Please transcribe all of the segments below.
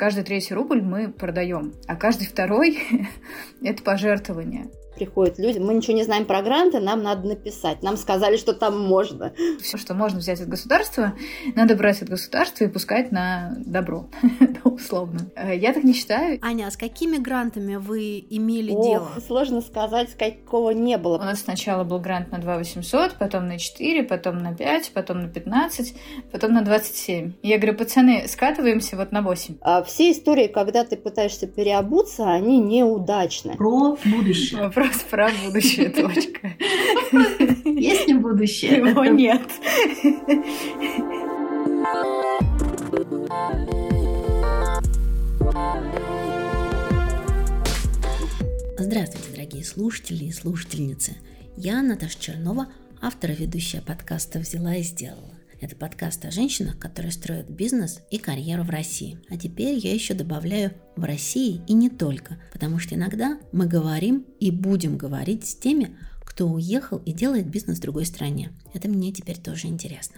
Каждый третий рубль мы продаем, а каждый второй – это пожертвование приходят люди, мы ничего не знаем про гранты, нам надо написать. Нам сказали, что там можно. Все, что можно взять от государства, надо брать от государства и пускать на добро, условно. Э, я так не считаю. Аня, а с какими грантами вы имели Ох, дело? Сложно сказать, с какого не было. У нас сначала был грант на 2 800, потом на 4, потом на 5, потом на 15, потом на 27. Я говорю, пацаны, скатываемся вот на 8. А все истории, когда ты пытаешься переобуться, они неудачны. Про будущее. Вопрос вопрос про будущее, точка. Есть ли будущее? Его нет. Здравствуйте, дорогие слушатели и слушательницы. Я Наташа Чернова, автор и ведущая подкаста «Взяла и сделала». Это подкаст о женщинах, которые строят бизнес и карьеру в России. А теперь я еще добавляю в России и не только, потому что иногда мы говорим и будем говорить с теми, кто уехал и делает бизнес в другой стране. Это мне теперь тоже интересно.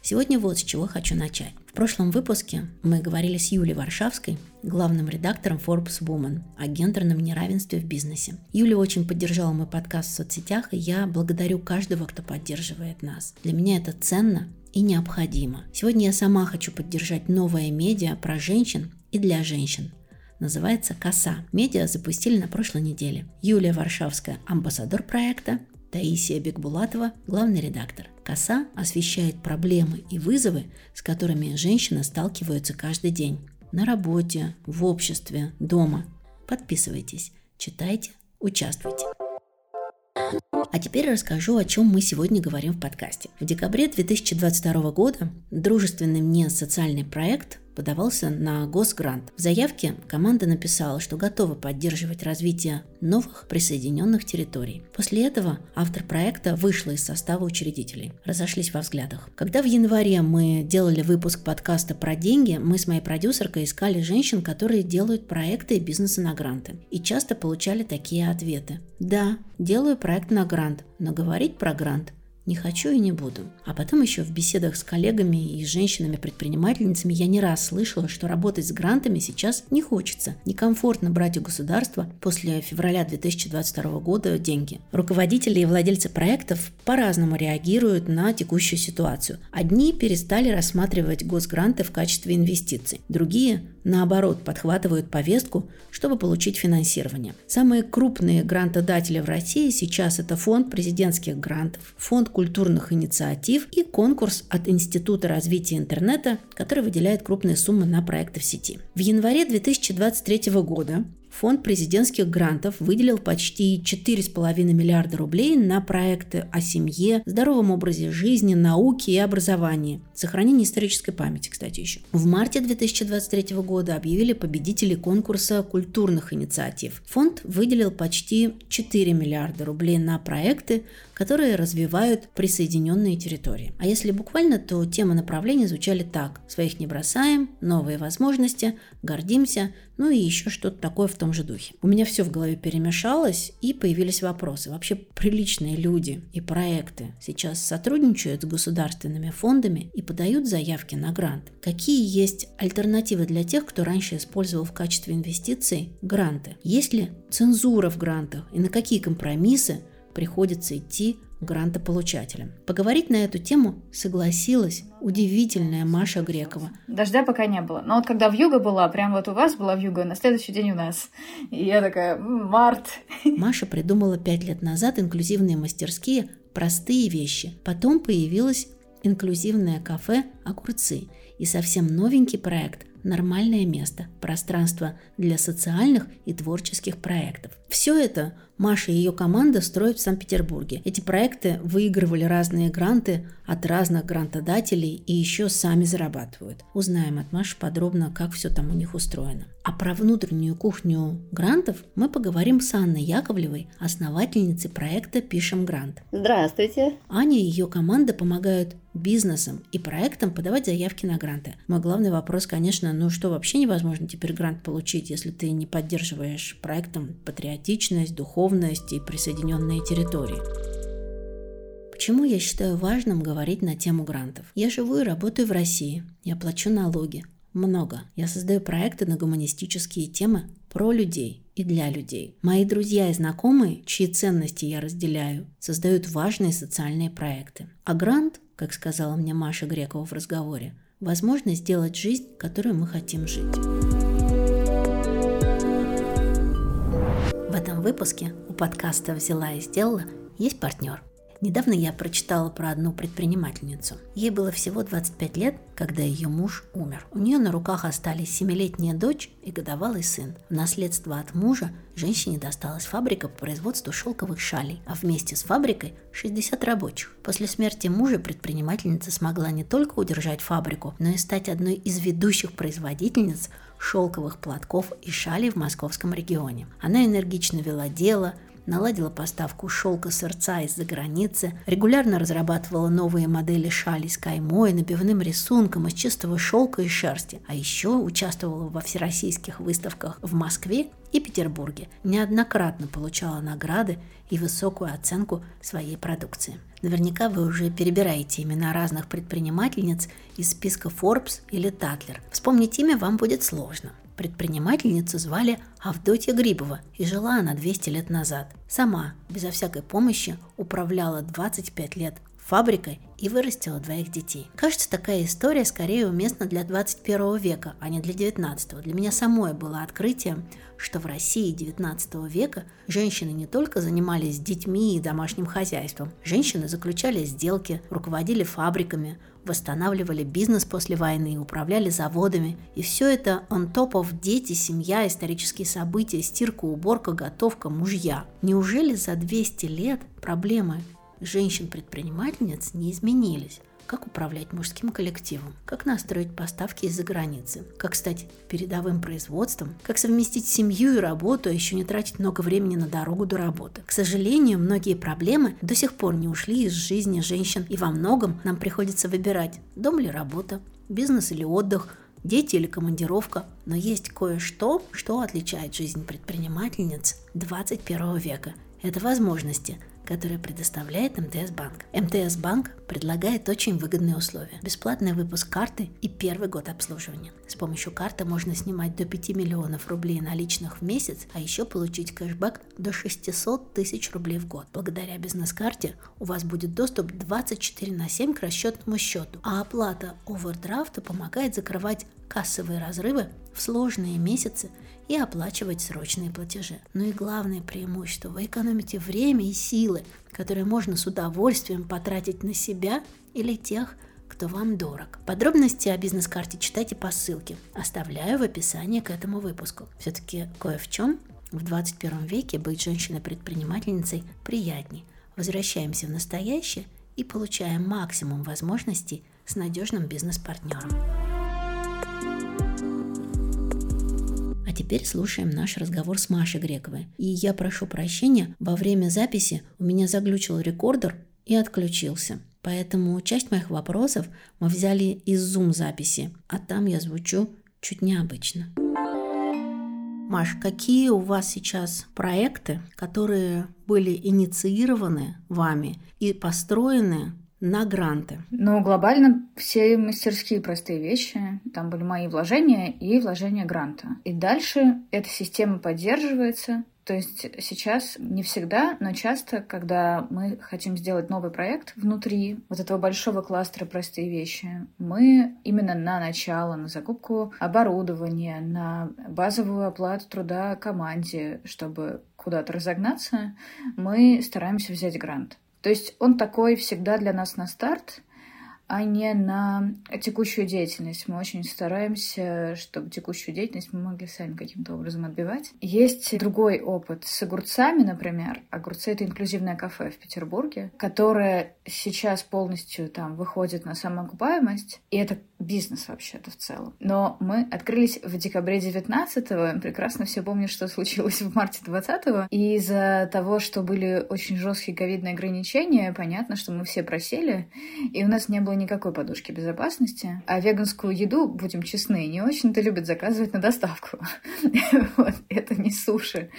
Сегодня вот с чего хочу начать. В прошлом выпуске мы говорили с Юлей Варшавской, главным редактором Forbes Woman, о гендерном неравенстве в бизнесе. Юля очень поддержала мой подкаст в соцсетях, и я благодарю каждого, кто поддерживает нас. Для меня это ценно и необходимо. Сегодня я сама хочу поддержать новое медиа про женщин и для женщин называется «Коса». Медиа запустили на прошлой неделе. Юлия Варшавская – амбассадор проекта, Таисия Бекбулатова – главный редактор. Коса освещает проблемы и вызовы, с которыми женщины сталкиваются каждый день. На работе, в обществе, дома. Подписывайтесь, читайте, участвуйте. А теперь расскажу, о чем мы сегодня говорим в подкасте. В декабре 2022 года дружественный мне социальный проект подавался на госгрант. В заявке команда написала, что готова поддерживать развитие новых присоединенных территорий. После этого автор проекта вышла из состава учредителей. Разошлись во взглядах. Когда в январе мы делали выпуск подкаста про деньги, мы с моей продюсеркой искали женщин, которые делают проекты и бизнесы на гранты. И часто получали такие ответы. Да, делаю проект на грант, но говорить про грант не хочу и не буду. А потом еще в беседах с коллегами и женщинами-предпринимательницами я не раз слышала, что работать с грантами сейчас не хочется. Некомфортно брать у государства после февраля 2022 года деньги. Руководители и владельцы проектов по-разному реагируют на текущую ситуацию. Одни перестали рассматривать госгранты в качестве инвестиций, другие наоборот, подхватывают повестку, чтобы получить финансирование. Самые крупные грантодатели в России сейчас это фонд президентских грантов, фонд культурных инициатив и конкурс от Института развития интернета, который выделяет крупные суммы на проекты в сети. В январе 2023 года Фонд президентских грантов выделил почти 4,5 миллиарда рублей на проекты о семье, здоровом образе жизни, науке и образовании. Сохранение исторической памяти, кстати, еще. В марте 2023 года объявили победителей конкурса культурных инициатив. Фонд выделил почти 4 миллиарда рублей на проекты, которые развивают присоединенные территории. А если буквально, то темы направления звучали так. Своих не бросаем, новые возможности, гордимся, ну и еще что-то такое в том же духе. У меня все в голове перемешалось, и появились вопросы. Вообще приличные люди и проекты сейчас сотрудничают с государственными фондами и подают заявки на грант. Какие есть альтернативы для тех, кто раньше использовал в качестве инвестиций гранты? Есть ли цензура в грантах и на какие компромиссы приходится идти грантополучателям. Поговорить на эту тему согласилась удивительная Маша Грекова. Дождя пока не было. Но вот когда в юго была, прям вот у вас была в юго, на следующий день у нас. И я такая, март. Маша придумала пять лет назад инклюзивные мастерские «Простые вещи». Потом появилось инклюзивное кафе «Огурцы» и совсем новенький проект «Нормальное место. Пространство для социальных и творческих проектов». Все это Маша и ее команда строят в Санкт-Петербурге. Эти проекты выигрывали разные гранты от разных грантодателей и еще сами зарабатывают. Узнаем от Маши подробно, как все там у них устроено. А про внутреннюю кухню грантов мы поговорим с Анной Яковлевой, основательницей проекта «Пишем грант». Здравствуйте. Аня и ее команда помогают бизнесам и проектам подавать заявки на гранты. Мой главный вопрос, конечно, ну что вообще невозможно теперь грант получить, если ты не поддерживаешь проектом патриотичность, духовность и присоединенные территории? Почему я считаю важным говорить на тему грантов? Я живу и работаю в России, я плачу налоги, много. Я создаю проекты на гуманистические темы про людей и для людей. Мои друзья и знакомые, чьи ценности я разделяю, создают важные социальные проекты. А грант, как сказала мне Маша Грекова в разговоре, возможность сделать жизнь, которую мы хотим жить. В этом выпуске у подкаста «Взяла и сделала» есть партнер – Недавно я прочитала про одну предпринимательницу. Ей было всего 25 лет, когда ее муж умер. У нее на руках остались семилетняя дочь и годовалый сын. В наследство от мужа женщине досталась фабрика по производству шелковых шалей, а вместе с фабрикой 60 рабочих. После смерти мужа предпринимательница смогла не только удержать фабрику, но и стать одной из ведущих производительниц шелковых платков и шалей в московском регионе. Она энергично вела дело, наладила поставку шелка сырца из-за границы, регулярно разрабатывала новые модели шали с каймой, набивным рисунком из чистого шелка и шерсти, а еще участвовала во всероссийских выставках в Москве и Петербурге, неоднократно получала награды и высокую оценку своей продукции. Наверняка вы уже перебираете имена разных предпринимательниц из списка Forbes или Татлер. Вспомнить имя вам будет сложно. Предпринимательницу звали Авдотья Грибова, и жила она 200 лет назад. Сама, безо всякой помощи, управляла 25 лет фабрикой и вырастила двоих детей. Кажется, такая история скорее уместна для 21 века, а не для 19. Для меня самой было открытием, что в России 19 века женщины не только занимались детьми и домашним хозяйством, женщины заключали сделки, руководили фабриками, восстанавливали бизнес после войны, управляли заводами. И все это top of дети, семья, исторические события, стирка, уборка, готовка, мужья. Неужели за 200 лет проблемы женщин-предпринимательниц не изменились? как управлять мужским коллективом, как настроить поставки из-за границы, как стать передовым производством, как совместить семью и работу, а еще не тратить много времени на дорогу до работы. К сожалению, многие проблемы до сих пор не ушли из жизни женщин, и во многом нам приходится выбирать, дом или работа, бизнес или отдых, дети или командировка, но есть кое-что, что отличает жизнь предпринимательниц 21 века. Это возможности – которые предоставляет МТС Банк. МТС Банк предлагает очень выгодные условия. Бесплатный выпуск карты и первый год обслуживания. С помощью карты можно снимать до 5 миллионов рублей наличных в месяц, а еще получить кэшбэк до 600 тысяч рублей в год. Благодаря бизнес-карте у вас будет доступ 24 на 7 к расчетному счету, а оплата овердрафта помогает закрывать кассовые разрывы в сложные месяцы и оплачивать срочные платежи. Но и главное преимущество – вы экономите время и силы, которые можно с удовольствием потратить на себя или тех, кто вам дорог. Подробности о бизнес-карте читайте по ссылке. Оставляю в описании к этому выпуску. Все-таки кое в чем в 21 веке быть женщиной-предпринимательницей приятней. Возвращаемся в настоящее и получаем максимум возможностей с надежным бизнес-партнером. Теперь слушаем наш разговор с Машей Грековой. И я прошу прощения, во время записи у меня заглючил рекордер и отключился. Поэтому часть моих вопросов мы взяли из Zoom записи, а там я звучу чуть необычно. Маш, какие у вас сейчас проекты, которые были инициированы вами и построены на гранты? Ну, глобально все мастерские простые вещи. Там были мои вложения и вложения гранта. И дальше эта система поддерживается. То есть сейчас не всегда, но часто, когда мы хотим сделать новый проект внутри вот этого большого кластера простые вещи, мы именно на начало, на закупку оборудования, на базовую оплату труда команде, чтобы куда-то разогнаться, мы стараемся взять грант. То есть он такой всегда для нас на старт, а не на текущую деятельность. Мы очень стараемся, чтобы текущую деятельность мы могли сами каким-то образом отбивать. Есть другой опыт с огурцами, например. Огурцы — это инклюзивное кафе в Петербурге, которое сейчас полностью там выходит на самоокупаемость, и это бизнес вообще-то в целом. Но мы открылись в декабре 19-го, прекрасно все помню, что случилось в марте 20-го, и из-за того, что были очень жесткие ковидные ограничения, понятно, что мы все просели, и у нас не было никакой подушки безопасности. А веганскую еду, будем честны, не очень-то любят заказывать на доставку. Вот, это не суши.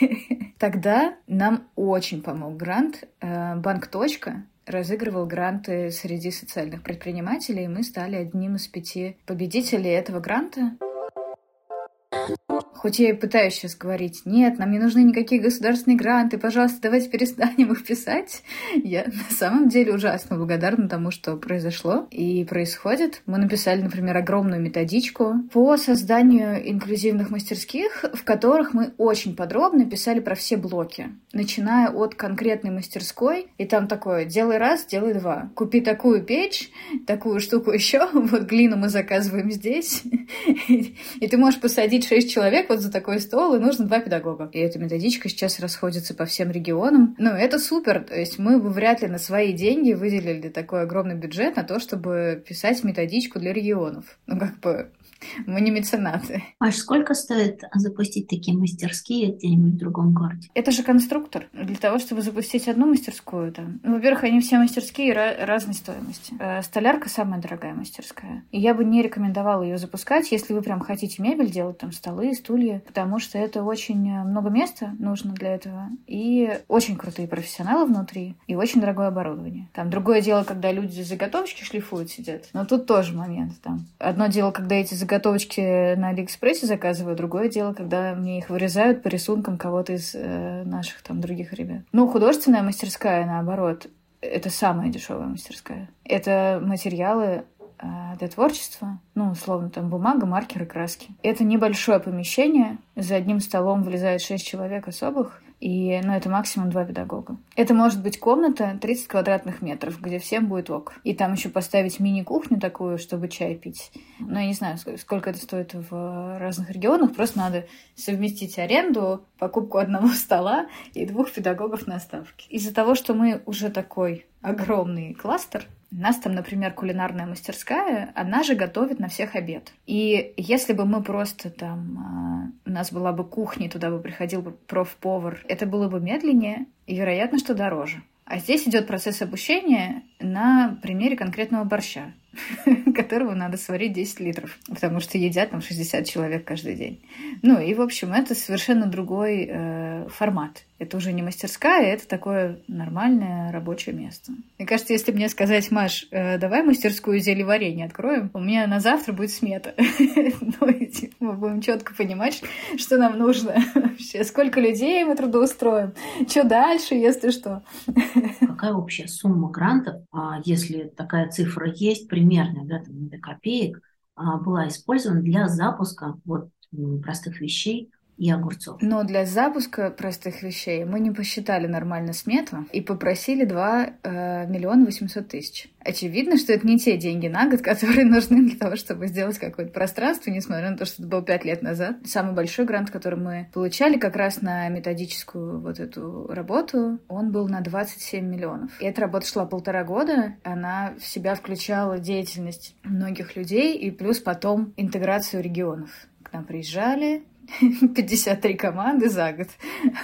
Тогда нам очень помог грант э, «Банк. Точка», разыгрывал гранты среди социальных предпринимателей, и мы стали одним из пяти победителей этого гранта. Хоть я и пытаюсь сейчас говорить, нет, нам не нужны никакие государственные гранты, пожалуйста, давайте перестанем их писать. Я на самом деле ужасно благодарна тому, что произошло и происходит. Мы написали, например, огромную методичку по созданию инклюзивных мастерских, в которых мы очень подробно писали про все блоки, начиная от конкретной мастерской, и там такое, делай раз, делай два. Купи такую печь, такую штуку еще, вот глину мы заказываем здесь, и ты можешь посадить шесть человек вот за такой стол, и нужно два педагога. И эта методичка сейчас расходится по всем регионам. Ну, это супер. То есть мы бы вряд ли на свои деньги выделили такой огромный бюджет на то, чтобы писать методичку для регионов. Ну, как бы мы не меценаты. Маш, сколько стоит запустить такие мастерские где-нибудь в другом городе? Это же конструктор. Для того, чтобы запустить одну мастерскую, там, ну, во-первых, они все мастерские разной стоимости. Э, столярка самая дорогая мастерская. И я бы не рекомендовала ее запускать, если вы прям хотите мебель делать, там, столы, стулья, потому что это очень э, много места нужно для этого. И очень крутые профессионалы внутри, и очень дорогое оборудование. Там другое дело, когда люди заготовочки шлифуют, сидят. Но тут тоже момент. Там. Одно дело, когда эти заготовки заготовочки на Алиэкспрессе заказываю. Другое дело, когда мне их вырезают по рисункам кого-то из э, наших там других ребят. Ну, художественная мастерская, наоборот, это самая дешевая мастерская. Это материалы э, для творчества, ну, условно, там бумага, маркеры, краски. Это небольшое помещение, за одним столом влезает шесть человек особых, и, ну, это максимум два педагога. Это может быть комната 30 квадратных метров, где всем будет ок. И там еще поставить мини-кухню такую, чтобы чай пить. Ну, я не знаю, сколько это стоит в разных регионах. Просто надо совместить аренду, покупку одного стола и двух педагогов на ставке. Из-за того, что мы уже такой огромный кластер, у нас там, например, кулинарная мастерская, она же готовит на всех обед. И если бы мы просто там, а, у нас была бы кухня, туда бы приходил бы профповар, это было бы медленнее и, вероятно, что дороже. А здесь идет процесс обучения на примере конкретного борща. которого надо сварить 10 литров, потому что едят там 60 человек каждый день. Ну и, в общем, это совершенно другой э, формат. Это уже не мастерская, это такое нормальное рабочее место. Мне кажется, если мне сказать, Маш, э, давай мастерскую зельеварения откроем, у меня на завтра будет смета. Ну, типа, мы будем четко понимать, что нам нужно вообще, сколько людей мы трудоустроим, что дальше, если что. Какая общая сумма грантов, если такая цифра есть, примерная, да, там, до копеек, а, была использована для запуска вот простых вещей и огурцов. Но для запуска простых вещей мы не посчитали нормально смету и попросили 2 э, миллиона 800 тысяч. Очевидно, что это не те деньги на год, которые нужны для того, чтобы сделать какое-то пространство, несмотря на то, что это было 5 лет назад. Самый большой грант, который мы получали как раз на методическую вот эту работу, он был на 27 миллионов. И эта работа шла полтора года, она в себя включала деятельность многих людей и плюс потом интеграцию регионов. К нам приезжали, 53 команды за год.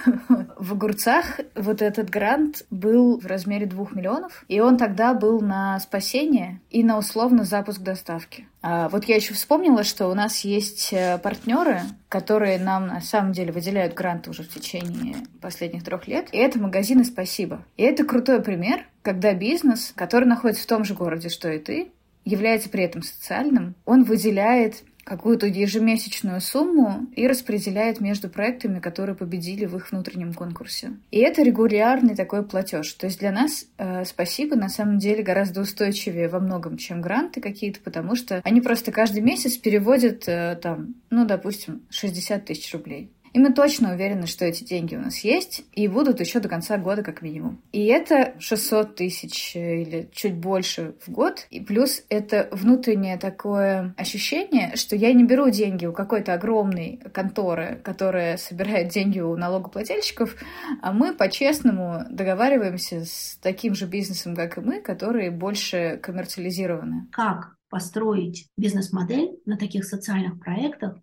В огурцах вот этот грант был в размере 2 миллионов, и он тогда был на спасение и на условно запуск доставки. А вот я еще вспомнила, что у нас есть э, партнеры, которые нам на самом деле выделяют гранты уже в течение последних трех лет. И это магазины «Спасибо». И это крутой пример, когда бизнес, который находится в том же городе, что и ты, является при этом социальным, он выделяет какую-то ежемесячную сумму и распределяет между проектами, которые победили в их внутреннем конкурсе. И это регулярный такой платеж. То есть для нас э, спасибо на самом деле гораздо устойчивее во многом, чем гранты какие-то, потому что они просто каждый месяц переводят э, там, ну, допустим, 60 тысяч рублей. И мы точно уверены, что эти деньги у нас есть и будут еще до конца года как минимум. И это 600 тысяч или чуть больше в год. И плюс это внутреннее такое ощущение, что я не беру деньги у какой-то огромной конторы, которая собирает деньги у налогоплательщиков, а мы по-честному договариваемся с таким же бизнесом, как и мы, которые больше коммерциализированы. Как построить бизнес-модель на таких социальных проектах,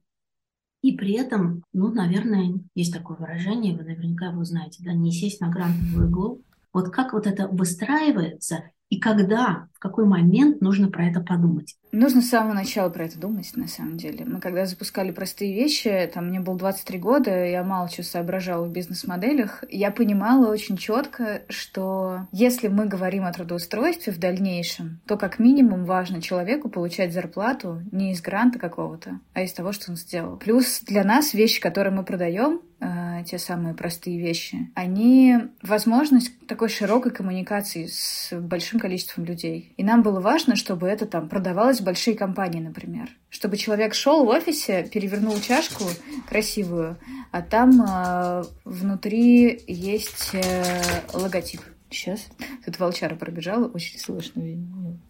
и при этом, ну, наверное, есть такое выражение, вы наверняка его знаете, да, не сесть на грантовую иглу. Вот как вот это выстраивается, и когда, в какой момент нужно про это подумать? Нужно с самого начала про это думать, на самом деле. Мы когда запускали простые вещи, там мне было 23 года, я мало чего соображала в бизнес-моделях, я понимала очень четко, что если мы говорим о трудоустройстве в дальнейшем, то как минимум важно человеку получать зарплату не из гранта какого-то, а из того, что он сделал. Плюс для нас вещи, которые мы продаем, э, те самые простые вещи, они возможность такой широкой коммуникации с большим количеством людей. И нам было важно, чтобы это там продавалось в большие компании, например. Чтобы человек шел в офисе, перевернул чашку красивую, а там э, внутри есть э, логотип. Сейчас. Тут волчара пробежала, очень слышно.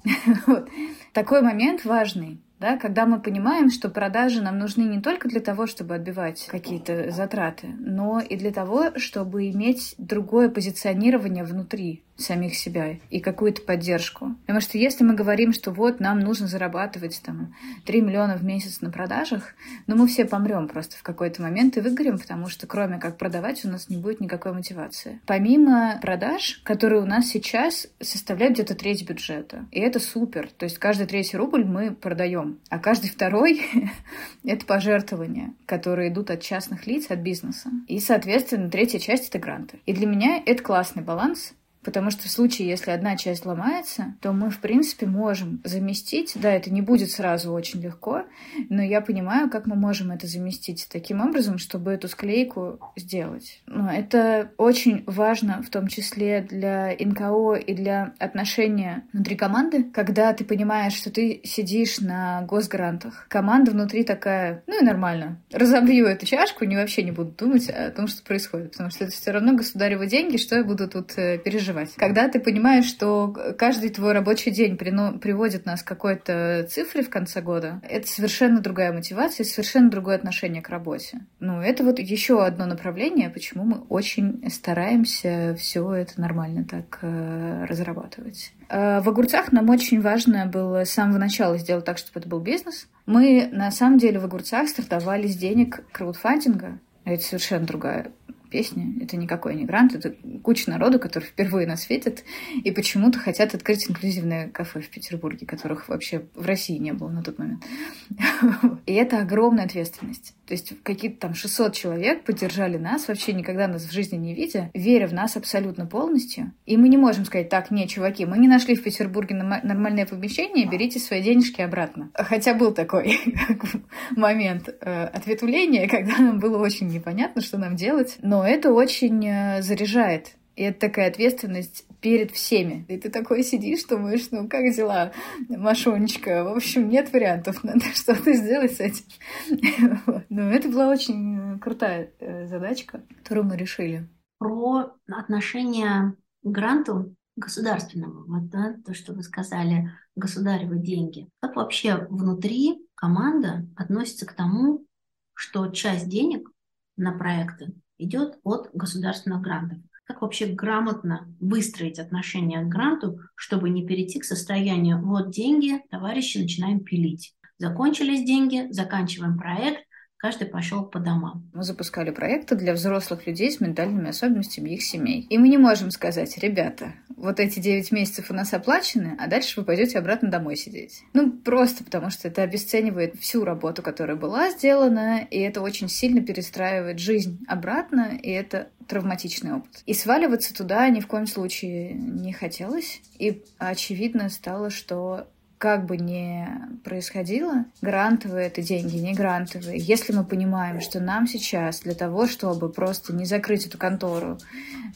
вот. Такой момент важный да, когда мы понимаем, что продажи нам нужны не только для того, чтобы отбивать какие-то затраты, но и для того, чтобы иметь другое позиционирование внутри самих себя и какую-то поддержку. Потому что если мы говорим, что вот нам нужно зарабатывать там 3 миллиона в месяц на продажах, ну мы все помрем просто в какой-то момент и выгорим, потому что кроме как продавать у нас не будет никакой мотивации. Помимо продаж, которые у нас сейчас составляют где-то треть бюджета. И это супер. То есть каждый третий рубль мы продаем, а каждый второй — это пожертвования, которые идут от частных лиц, от бизнеса. И, соответственно, третья часть — это гранты. И для меня это классный баланс, Потому что в случае, если одна часть ломается, то мы, в принципе, можем заместить. Да, это не будет сразу очень легко, но я понимаю, как мы можем это заместить таким образом, чтобы эту склейку сделать. Но это очень важно, в том числе для НКО и для отношения внутри команды, когда ты понимаешь, что ты сидишь на госгрантах. Команда внутри такая, ну и нормально. Разобью эту чашку, не вообще не буду думать о том, что происходит, потому что это все равно государевы деньги, что я буду тут э, переживать переживать. Когда ты понимаешь, что каждый твой рабочий день приводит нас к какой-то цифре в конце года, это совершенно другая мотивация, совершенно другое отношение к работе. Ну, это вот еще одно направление, почему мы очень стараемся все это нормально так э, разрабатывать. Э, в огурцах нам очень важно было с самого начала сделать так, чтобы это был бизнес. Мы, на самом деле, в огурцах стартовали с денег краудфандинга. Это совершенно другая песня. Это никакой не грант, это куча народу, который впервые нас видит и почему-то хотят открыть инклюзивное кафе в Петербурге, которых вообще в России не было на тот момент. И это огромная ответственность. То есть какие-то там 600 человек поддержали нас, вообще никогда нас в жизни не видя, веря в нас абсолютно полностью. И мы не можем сказать, так, не, чуваки, мы не нашли в Петербурге нормальное помещение, берите свои денежки обратно. Хотя был такой момент э, ответвления, когда нам было очень непонятно, что нам делать, но это очень э, заряжает. И это такая ответственность перед всеми. И ты такой сидишь, думаешь, ну как дела, Машонечка? В общем, нет вариантов, надо что-то сделать с этим. Но это была очень крутая э, задачка, которую мы решили. Про отношение к гранту государственному, вот да, то, что вы сказали, государевы деньги. Как вообще внутри команда относится к тому, что часть денег на проекты идет от государственных грантов? Как вообще грамотно выстроить отношения к гранту, чтобы не перейти к состоянию «вот деньги, товарищи, начинаем пилить». Закончились деньги, заканчиваем проект, каждый пошел по домам. Мы запускали проекты для взрослых людей с ментальными особенностями их семей. И мы не можем сказать, ребята, вот эти 9 месяцев у нас оплачены, а дальше вы пойдете обратно домой сидеть. Ну, просто потому что это обесценивает всю работу, которая была сделана, и это очень сильно перестраивает жизнь обратно, и это травматичный опыт. И сваливаться туда ни в коем случае не хотелось. И очевидно стало, что как бы ни происходило, грантовые это деньги, не грантовые. Если мы понимаем, что нам сейчас для того, чтобы просто не закрыть эту контору,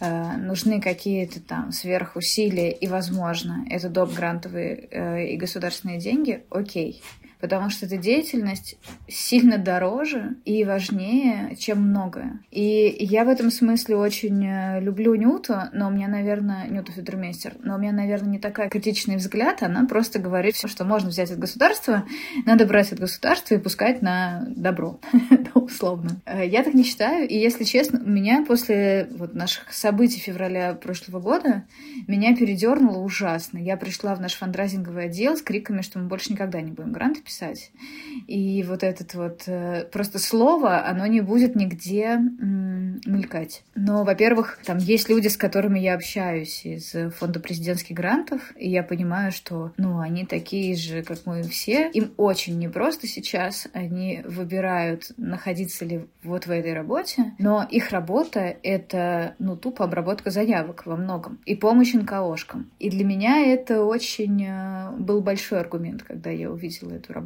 э, нужны какие-то там сверхусилия, и, возможно, это доп. грантовые э, и государственные деньги, окей потому что эта деятельность сильно дороже и важнее, чем многое. И я в этом смысле очень э, люблю Нюту, но у меня, наверное, Нюту Федермейстер, но у меня, наверное, не такая критичный взгляд, она просто говорит все, что можно взять от государства, надо брать от государства и пускать на добро, условно. Э, я так не считаю, и если честно, меня после вот наших событий февраля прошлого года меня передернуло ужасно. Я пришла в наш фандрайзинговый отдел с криками, что мы больше никогда не будем гранты писать. И вот этот вот э, просто слово, оно не будет нигде мелькать. Но, во-первых, там есть люди, с которыми я общаюсь из фонда президентских грантов, и я понимаю, что, ну, они такие же, как мы все. Им очень непросто сейчас. Они выбирают, находиться ли вот в этой работе, но их работа — это, ну, тупо обработка заявок во многом и помощь НКОшкам. И для меня это очень э, был большой аргумент, когда я увидела эту работу.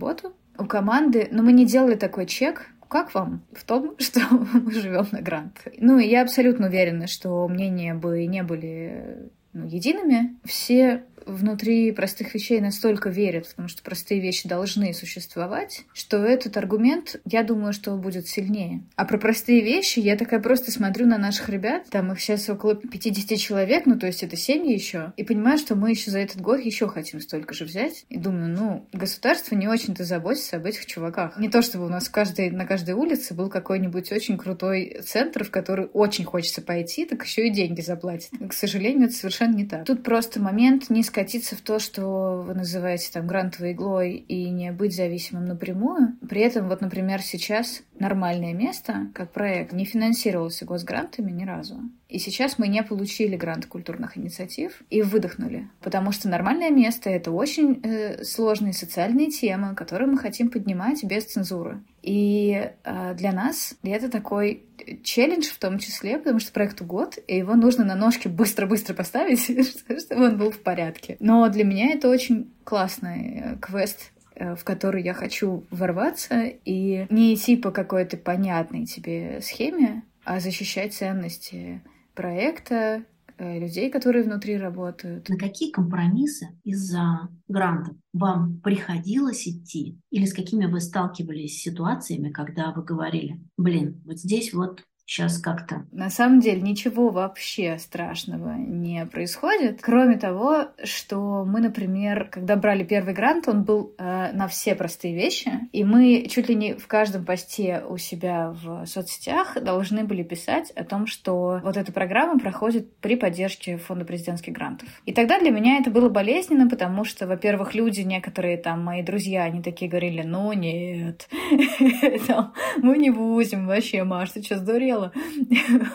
У команды, но ну, мы не делали такой чек, как вам в том, что мы живем на грант? Ну, и я абсолютно уверена, что мнения бы не были ну, едиными. Все внутри простых вещей настолько верят, потому что простые вещи должны существовать, что этот аргумент, я думаю, что будет сильнее. А про простые вещи я такая просто смотрю на наших ребят, там их сейчас около 50 человек, ну то есть это семьи еще, и понимаю, что мы еще за этот год еще хотим столько же взять. И думаю, ну, государство не очень-то заботится об этих чуваках. Не то чтобы у нас в каждой, на каждой улице был какой-нибудь очень крутой центр, в который очень хочется пойти, так еще и деньги заплатят. К сожалению, это совершенно не так. Тут просто момент не скатиться в то, что вы называете там грантовой иглой и не быть зависимым напрямую. При этом, вот, например, сейчас нормальное место, как проект, не финансировался госгрантами ни разу. И сейчас мы не получили грант культурных инициатив и выдохнули. Потому что нормальное место — это очень э, сложные социальные темы, которые мы хотим поднимать без цензуры. И э, для нас это такой челлендж в том числе, потому что проекту год, и его нужно на ножки быстро-быстро поставить, чтобы он был в порядке. Но для меня это очень классный э, квест Э, в который я хочу ворваться и не идти по какой-то понятной тебе схеме, а защищать ценности проекта, э, людей, которые внутри работают. На какие компромиссы из-за грантов вам приходилось идти? Или с какими вы сталкивались ситуациями, когда вы говорили, блин, вот здесь вот сейчас как-то. На самом деле ничего вообще страшного не происходит, кроме того, что мы, например, когда брали первый грант, он был э, на все простые вещи, и мы чуть ли не в каждом посте у себя в соцсетях должны были писать о том, что вот эта программа проходит при поддержке фонда президентских грантов. И тогда для меня это было болезненно, потому что, во-первых, люди, некоторые там мои друзья, они такие говорили, ну нет, мы не будем вообще, Маш, ты что, сдурел? Дело.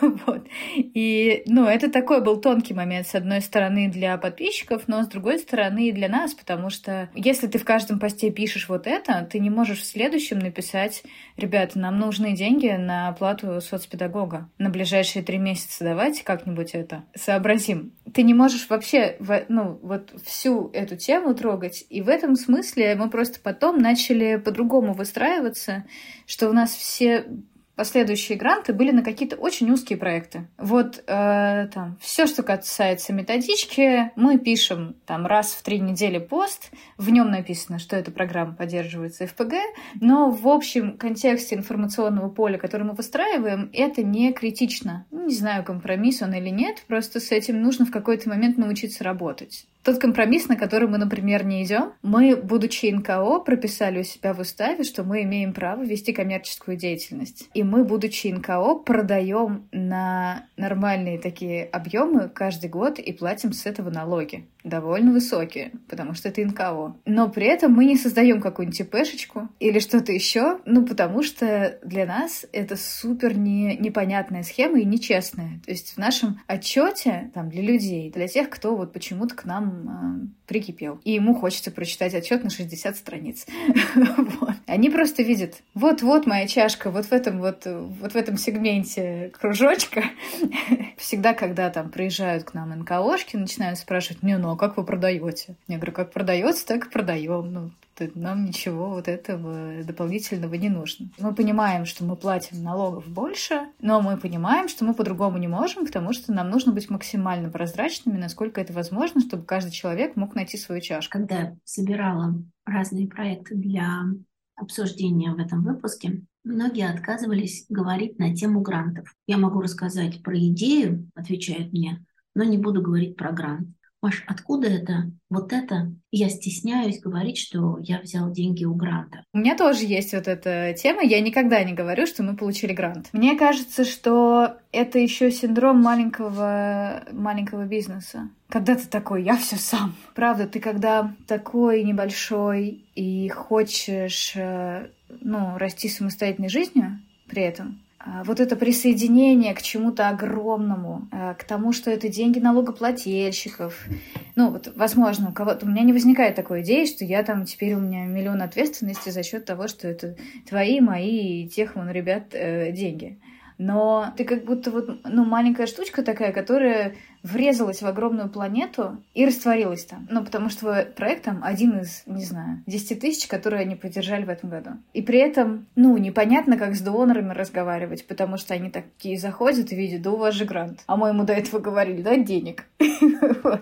вот. И, ну, это такой был тонкий момент, с одной стороны, для подписчиков, но с другой стороны и для нас, потому что если ты в каждом посте пишешь вот это, ты не можешь в следующем написать, ребята, нам нужны деньги на оплату соцпедагога. На ближайшие три месяца давайте как-нибудь это сообразим. Ты не можешь вообще, ну, вот всю эту тему трогать. И в этом смысле мы просто потом начали по-другому выстраиваться, что у нас все последующие гранты были на какие-то очень узкие проекты. Вот э, там все, что касается методички, мы пишем там раз в три недели пост, в нем написано, что эта программа поддерживается ФПГ, но в общем контексте информационного поля, который мы выстраиваем, это не критично. Не знаю, компромисс он или нет, просто с этим нужно в какой-то момент научиться работать. Тот компромисс, на который мы, например, не идем, мы, будучи НКО, прописали у себя в уставе, что мы имеем право вести коммерческую деятельность. И мы, будучи НКО, продаем на нормальные такие объемы каждый год и платим с этого налоги довольно высокие, потому что это НКО. Но при этом мы не создаем какую-нибудь ИПшечку или что-то еще, ну, потому что для нас это супер не, непонятная схема и нечестная. То есть в нашем отчете, там, для людей, для тех, кто вот почему-то к нам э, прикипел, и ему хочется прочитать отчет на 60 страниц. Они просто видят, вот-вот моя чашка, вот в этом вот, вот в этом сегменте кружочка. Всегда, когда там приезжают к нам НКОшки, начинают спрашивать, не, ну а как вы продаете? Я говорю, как продается, так и продаем. Ну, нам ничего вот этого дополнительного не нужно. Мы понимаем, что мы платим налогов больше, но мы понимаем, что мы по-другому не можем, потому что нам нужно быть максимально прозрачными, насколько это возможно, чтобы каждый человек мог найти свою чашку. Когда собирала разные проекты для обсуждения в этом выпуске, многие отказывались говорить на тему грантов. Я могу рассказать про идею, отвечают мне, но не буду говорить про грант. Маш, откуда это? Вот это я стесняюсь говорить, что я взял деньги у гранта. У меня тоже есть вот эта тема. Я никогда не говорю, что мы получили грант. Мне кажется, что это еще синдром маленького, маленького бизнеса. Когда ты такой, я все сам. Правда, ты когда такой небольшой и хочешь э, ну, расти самостоятельной жизнью при этом, вот это присоединение к чему-то огромному, а, к тому, что это деньги налогоплательщиков. Ну, вот, возможно, у кого-то... У меня не возникает такой идеи, что я там теперь у меня миллион ответственности за счет того, что это твои, мои и тех вон ребят э, деньги но ты как будто вот, ну, маленькая штучка такая, которая врезалась в огромную планету и растворилась там. Ну, потому что проект там один из, не знаю, 10 тысяч, которые они поддержали в этом году. И при этом, ну, непонятно, как с донорами разговаривать, потому что они такие заходят и видят, да у вас же грант. А мы ему до этого говорили, да, денег.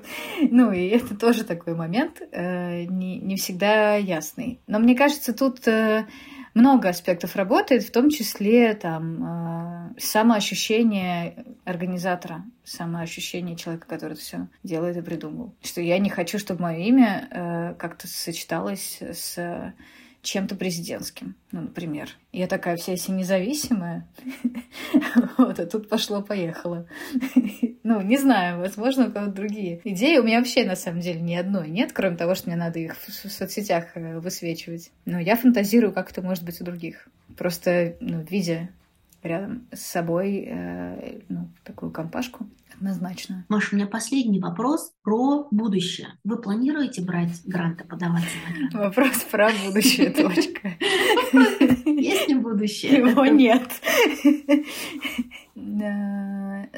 Ну, и это тоже такой момент, э, не всегда ясный. Но мне кажется, тут э, много аспектов работает, в том числе там э, самоощущение организатора, самоощущение человека, который это все делает и придумал. Что я не хочу, чтобы мое имя э, как-то сочеталось с чем-то президентским, ну, например. Я такая вся си независимая, вот, а тут пошло-поехало. ну, не знаю, возможно, у кого-то другие идеи. У меня вообще, на самом деле, ни одной нет, кроме того, что мне надо их в соцсетях э, высвечивать. Но я фантазирую, как это может быть у других. Просто, ну, видя рядом с собой э, ну, такую компашку, однозначно. Маша, у меня последний вопрос про будущее. Вы планируете брать гранты, подавать на Вопрос про будущее, точка. Есть ли будущее? Его нет.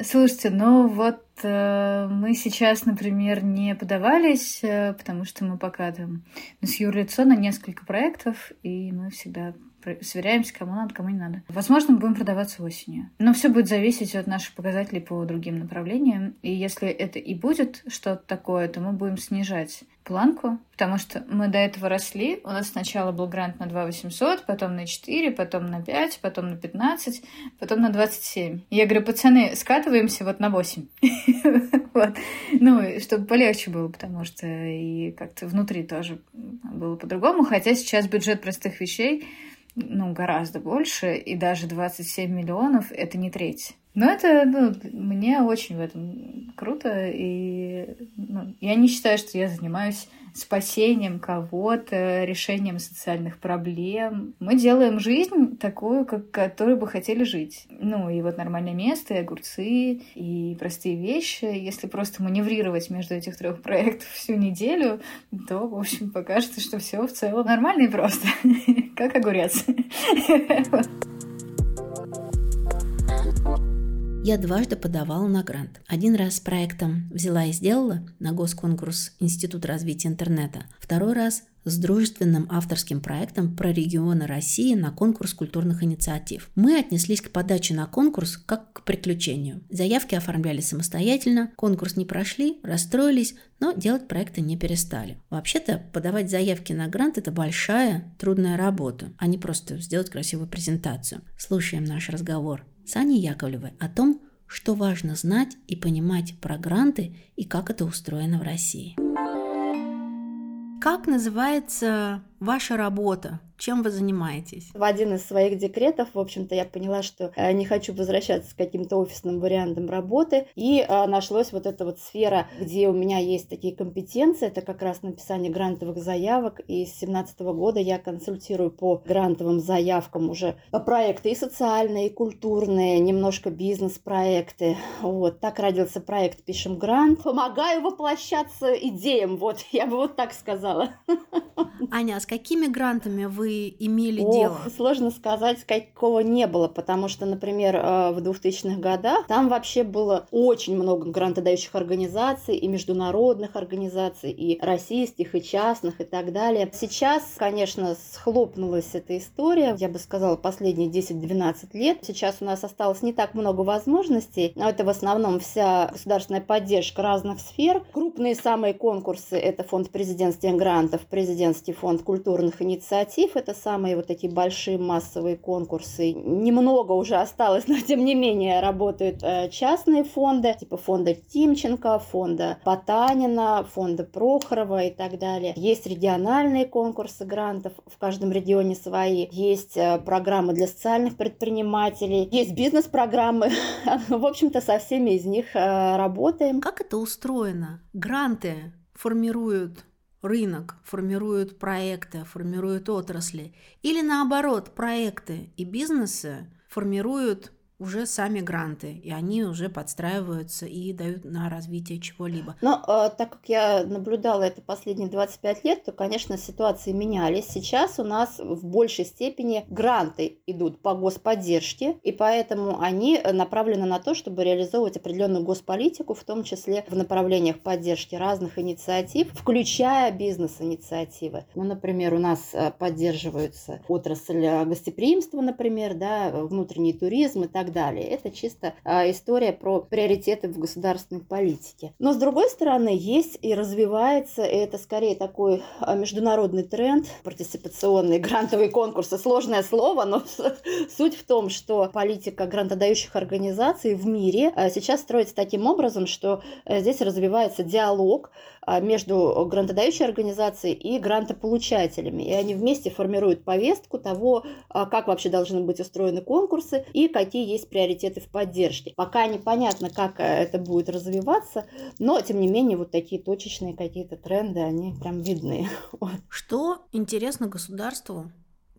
Слушайте, ну вот э, мы сейчас, например, не подавались, э, потому что мы пока там с юрлицо на несколько проектов, и мы всегда сверяемся, кому надо, кому не надо. Возможно, мы будем продаваться осенью. Но все будет зависеть от наших показателей по другим направлениям. И если это и будет что-то такое, то мы будем снижать планку, потому что мы до этого росли. У нас сначала был грант на 2 800, потом на 4, потом на 5, потом на 15, потом на 27. Я говорю, пацаны, скатываемся вот на 8. вот. Ну, чтобы полегче было, потому что и как-то внутри тоже было по-другому. Хотя сейчас бюджет простых вещей ну, гораздо больше, и даже 27 миллионов — это не треть. Но это, ну, мне очень в этом круто, и ну, я не считаю, что я занимаюсь спасением кого-то, решением социальных проблем. Мы делаем жизнь такую, как, которую бы хотели жить. Ну, и вот нормальное место, и огурцы, и простые вещи. Если просто маневрировать между этих трех проектов всю неделю, то, в общем, покажется, что все в целом нормально и просто. Как огурец. Я дважды подавала на грант. Один раз с проектом «Взяла и сделала» на госконкурс Институт развития интернета. Второй раз с дружественным авторским проектом про регионы России на конкурс культурных инициатив. Мы отнеслись к подаче на конкурс как к приключению. Заявки оформляли самостоятельно, конкурс не прошли, расстроились, но делать проекты не перестали. Вообще-то подавать заявки на грант – это большая, трудная работа, а не просто сделать красивую презентацию. Слушаем наш разговор с Аней Яковлевой о том, что важно знать и понимать про гранты и как это устроено в России. Как называется ваша работа? Чем вы занимаетесь? В один из своих декретов, в общем-то, я поняла, что э, не хочу возвращаться к каким-то офисным вариантам работы. И э, нашлась вот эта вот сфера, где у меня есть такие компетенции. Это как раз написание грантовых заявок. И с 2017 года я консультирую по грантовым заявкам уже проекты и социальные, и культурные, немножко бизнес-проекты. Вот так родился проект «Пишем грант». Помогаю воплощаться идеям, вот, я бы вот так сказала. Аня, а с какими грантами вы имели Ох, дело? Сложно сказать, какого не было, потому что, например, э, в 2000-х годах там вообще было очень много грантодающих организаций и международных организаций, и российских, и частных, и так далее. Сейчас, конечно, схлопнулась эта история, я бы сказала, последние 10-12 лет. Сейчас у нас осталось не так много возможностей, но это в основном вся государственная поддержка разных сфер. Крупные самые конкурсы – это фонд президентских грантов, президентский фонд культуры культурных инициатив. Это самые вот такие большие массовые конкурсы. Немного уже осталось, но тем не менее работают э, частные фонды, типа фонда Тимченко, фонда Потанина, фонда Прохорова и так далее. Есть региональные конкурсы грантов, в каждом регионе свои. Есть э, программы для социальных предпринимателей, есть бизнес-программы. В общем-то, со всеми из них э, работаем. Как это устроено? Гранты формируют рынок, формируют проекты, формируют отрасли. Или наоборот, проекты и бизнесы формируют уже сами гранты, и они уже подстраиваются и дают на развитие чего-либо. Но э, так как я наблюдала это последние 25 лет, то, конечно, ситуации менялись. Сейчас у нас в большей степени гранты идут по господдержке, и поэтому они направлены на то, чтобы реализовывать определенную госполитику, в том числе в направлениях поддержки разных инициатив, включая бизнес-инициативы. Ну, например, у нас э, поддерживаются отрасль гостеприимства, например, да, внутренний туризм и так далее. Это чисто а, история про приоритеты в государственной политике. Но с другой стороны, есть и развивается, и это скорее такой а, международный тренд, партиципационные грантовые конкурсы. Сложное слово, но суть в том, что политика грантодающих организаций в мире а, сейчас строится таким образом, что э, здесь развивается диалог между грантодающей организацией и грантополучателями. И они вместе формируют повестку того, как вообще должны быть устроены конкурсы и какие есть есть приоритеты в поддержке. Пока непонятно, как э, это будет развиваться, но, тем не менее, вот такие точечные какие-то тренды, они прям видны. Что интересно государству